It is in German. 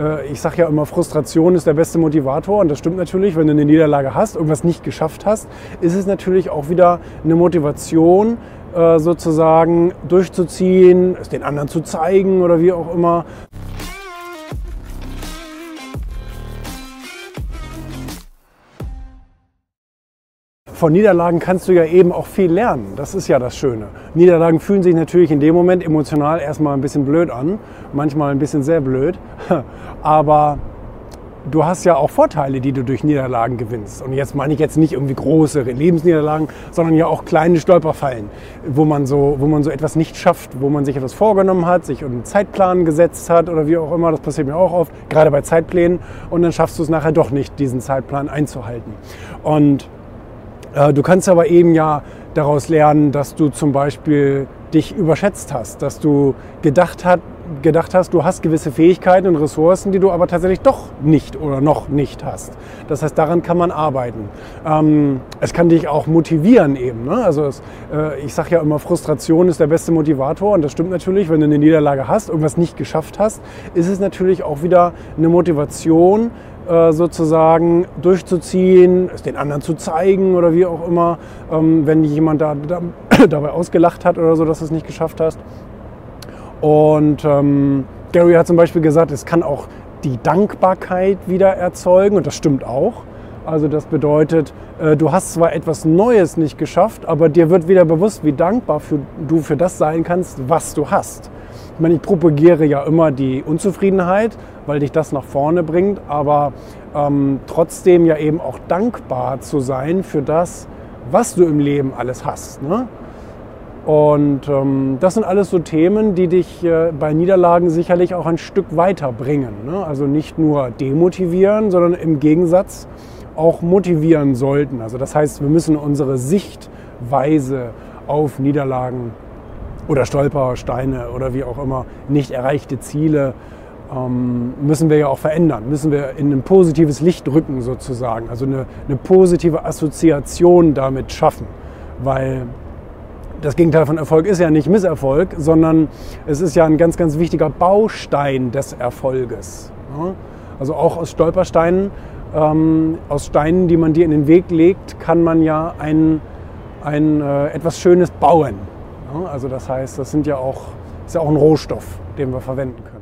äh, ich sage ja immer, Frustration ist der beste Motivator und das stimmt natürlich, wenn du eine Niederlage hast, irgendwas nicht geschafft hast, ist es natürlich auch wieder eine Motivation, äh, sozusagen durchzuziehen, es den anderen zu zeigen oder wie auch immer. Von Niederlagen kannst du ja eben auch viel lernen. Das ist ja das Schöne. Niederlagen fühlen sich natürlich in dem Moment emotional erstmal ein bisschen blöd an, manchmal ein bisschen sehr blöd, aber du hast ja auch Vorteile, die du durch Niederlagen gewinnst. Und jetzt meine ich jetzt nicht irgendwie große Lebensniederlagen, sondern ja auch kleine Stolperfallen, wo man so, wo man so etwas nicht schafft, wo man sich etwas vorgenommen hat, sich einen Zeitplan gesetzt hat oder wie auch immer. Das passiert mir auch oft, gerade bei Zeitplänen. Und dann schaffst du es nachher doch nicht, diesen Zeitplan einzuhalten. Und du kannst aber eben ja daraus lernen, dass du zum Beispiel dich überschätzt hast, dass du gedacht, hat, gedacht hast, du hast gewisse Fähigkeiten und Ressourcen, die du aber tatsächlich doch nicht oder noch nicht hast. Das heißt, daran kann man arbeiten. Ähm, es kann dich auch motivieren eben. Ne? Also es, äh, ich sage ja immer, Frustration ist der beste Motivator und das stimmt natürlich, wenn du eine Niederlage hast, irgendwas nicht geschafft hast, ist es natürlich auch wieder eine Motivation, äh, sozusagen durchzuziehen, es den anderen zu zeigen oder wie auch immer, ähm, wenn jemand da, da, dabei ausgelacht hat oder so, dass du es nicht geschafft hast. Und ähm, Gary hat zum Beispiel gesagt, es kann auch die Dankbarkeit wieder erzeugen und das stimmt auch. Also das bedeutet, äh, du hast zwar etwas Neues nicht geschafft, aber dir wird wieder bewusst, wie dankbar du für das sein kannst, was du hast. Ich meine, ich propagiere ja immer die Unzufriedenheit, weil dich das nach vorne bringt, aber ähm, trotzdem ja eben auch dankbar zu sein für das, was du im Leben alles hast. Ne? Und ähm, das sind alles so Themen, die dich äh, bei Niederlagen sicherlich auch ein Stück weiterbringen. Ne? Also nicht nur demotivieren, sondern im Gegensatz auch motivieren sollten. Also das heißt, wir müssen unsere Sichtweise auf Niederlagen oder Stolpersteine oder wie auch immer nicht erreichte Ziele ähm, müssen wir ja auch verändern, müssen wir in ein positives Licht rücken sozusagen, also eine, eine positive Assoziation damit schaffen, weil das Gegenteil von Erfolg ist ja nicht Misserfolg, sondern es ist ja ein ganz, ganz wichtiger Baustein des Erfolges. Also auch aus Stolpersteinen, ähm, aus Steinen, die man dir in den Weg legt, kann man ja ein, ein äh, etwas Schönes bauen. Also das heißt, das sind ja auch, ist ja auch ein Rohstoff, den wir verwenden können.